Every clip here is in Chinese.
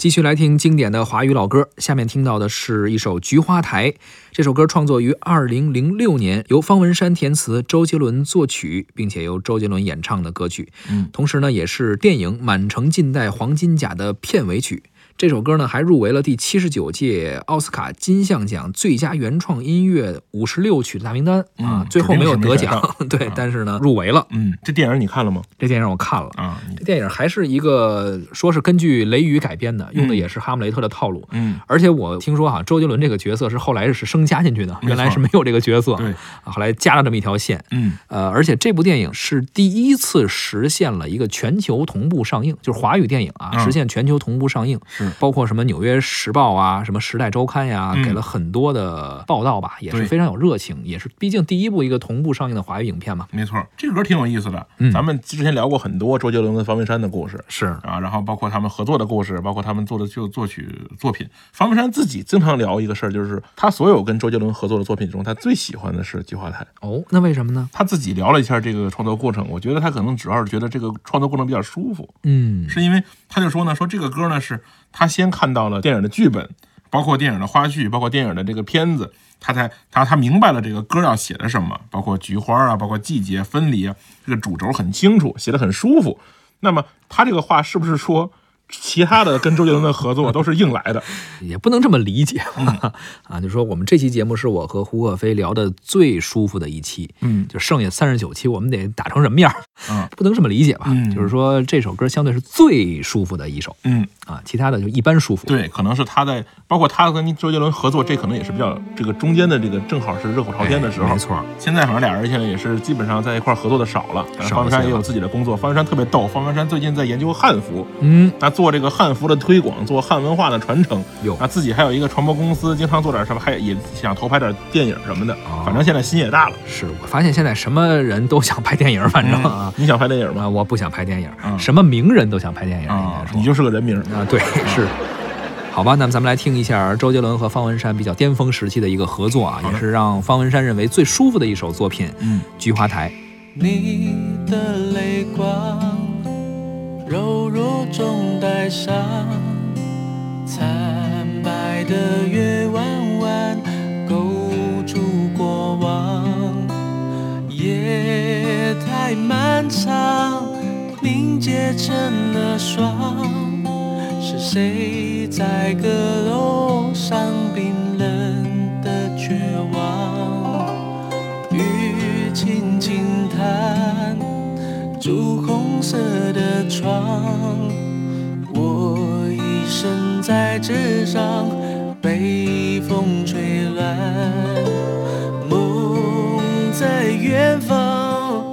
继续来听经典的华语老歌，下面听到的是一首《菊花台》。这首歌创作于二零零六年，由方文山填词，周杰伦作曲，并且由周杰伦演唱的歌曲。嗯，同时呢，也是电影《满城尽带黄金甲》的片尾曲。这首歌呢，还入围了第七十九届奥斯卡金像奖最佳原创音乐五十六曲的大名单啊，嗯最后没有得奖，对啊，但是呢，入围了。嗯，这电影你看了吗？这电影我看了。啊，这电影还是一个说是根据雷雨改编的，用的嗯也是哈姆雷特的套路。嗯，而且我听说哈，周杰伦这个角色是后来是生加进去的，原来是没有这个角色，对，啊后来加了这么一条线。嗯呃，而且这部电影是第一次实现了一个全球同步上映，就是华语电影啊，嗯实现全球同步上映，是包括什么《纽约时报》啊，什么《时代周刊》呀，嗯给了很多的报道吧，也是非常有热情，也是毕竟第一部一个同步上映的华语影片嘛。没错，这个歌挺有意思的。嗯咱们之前聊过很多周杰伦跟方文山的故事是，啊，然后包括他们合作的故事，包括他们做的就作曲作品。方文山自己经常聊一个事儿，就是他所有跟周杰伦合作的作品中，他最喜欢的是《菊花台》。哦，那为什么呢？他自己聊了一下这个创作过程，我觉得他可能主要是觉得这个创作过程比较舒服，嗯，是因为他就说呢，说这个歌呢是他先看到了电影的剧本，包括电影的花絮，包括电影的这个片子，他才他他明白了这个歌要写的什么，包括菊花啊，包括季节分离啊，这个主轴很清楚，写的很舒服。那么他这个话是不是说其他的跟周杰伦的合作都是硬来的？也不能这么理解嗯？啊，就说我们这期节目是我和胡可飞聊的最舒服的一期，嗯就剩下三十九期，我们得打成什么样儿？嗯 不能这么理解吧？嗯就是说这首歌相对是最舒服的一首嗯，啊，其他的就一般舒服。对，可能是他在包括他跟周杰伦合作，这可能也是比较这个中间的这个正好是热火朝天的时候。哎没错。现在反正俩人现在也是基本上在一块合作的少了方文山也有自己的工作，方文山特别逗，方文山最近在研究汉服，嗯，那做这个汉服的推广，做汉文化的传承。有那自己还有一个传播公司，经常做点什么，还也想投拍点电影什么的。啊反正现在心也大了。是我发现现在什么人都想拍电影，反正啊，你想拍电影吗？啊，我不想拍电影，嗯什么名人都想拍电影，应啊你就是个人名。啊，对，是。好吧，那么咱们来听一下周杰伦和方文山比较巅峰时期的一个合作啊，也是让方文山认为最舒服的一首作品《嗯，菊花台》。你的泪光，柔弱中带伤，惨白的月弯弯，勾住过往。夜太漫长，凝结成了霜。是谁在歌红色的窗，我一生在纸上被风吹乱，梦在远方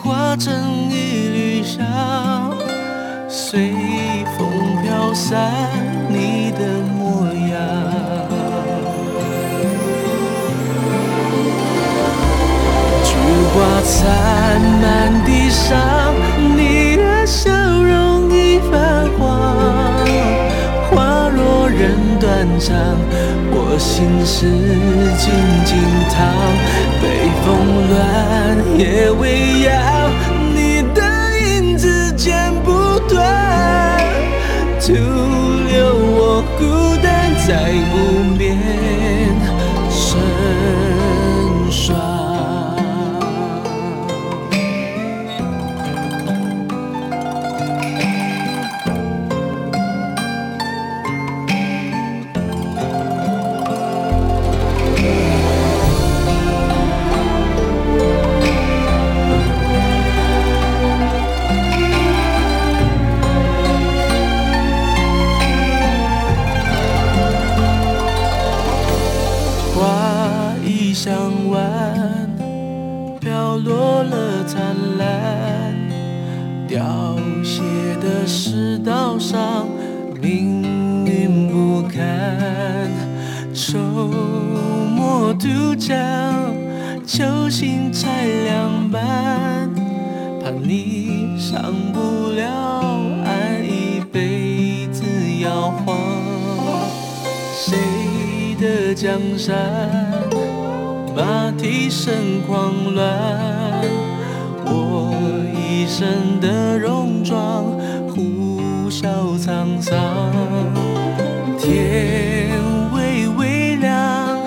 化成一缕香，随风飘散你的模样。菊花残满地上，我心事静静躺。北风乱，夜未央，你的影子剪不断，灿烂，凋谢的世道上，命运不堪。愁墨渡江，秋心才凉半，怕你上不了岸，一辈子摇晃。谁的江山，马蹄声狂乱，这一身的戎装，呼啸沧桑，天微微亮，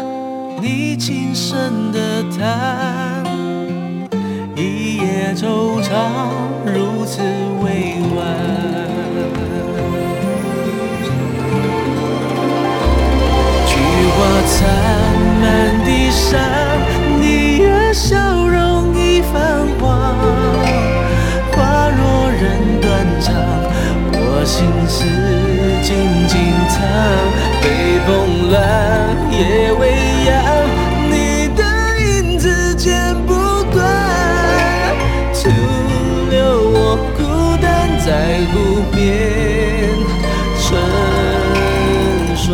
你轻声的叹。一夜惆怅如此。我心事静静藏。北风乱，夜未央，你的影子剪不断，徒留我孤单在湖边成双。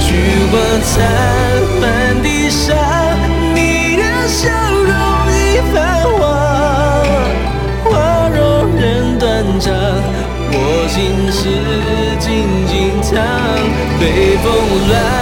菊花残，满地伤，北风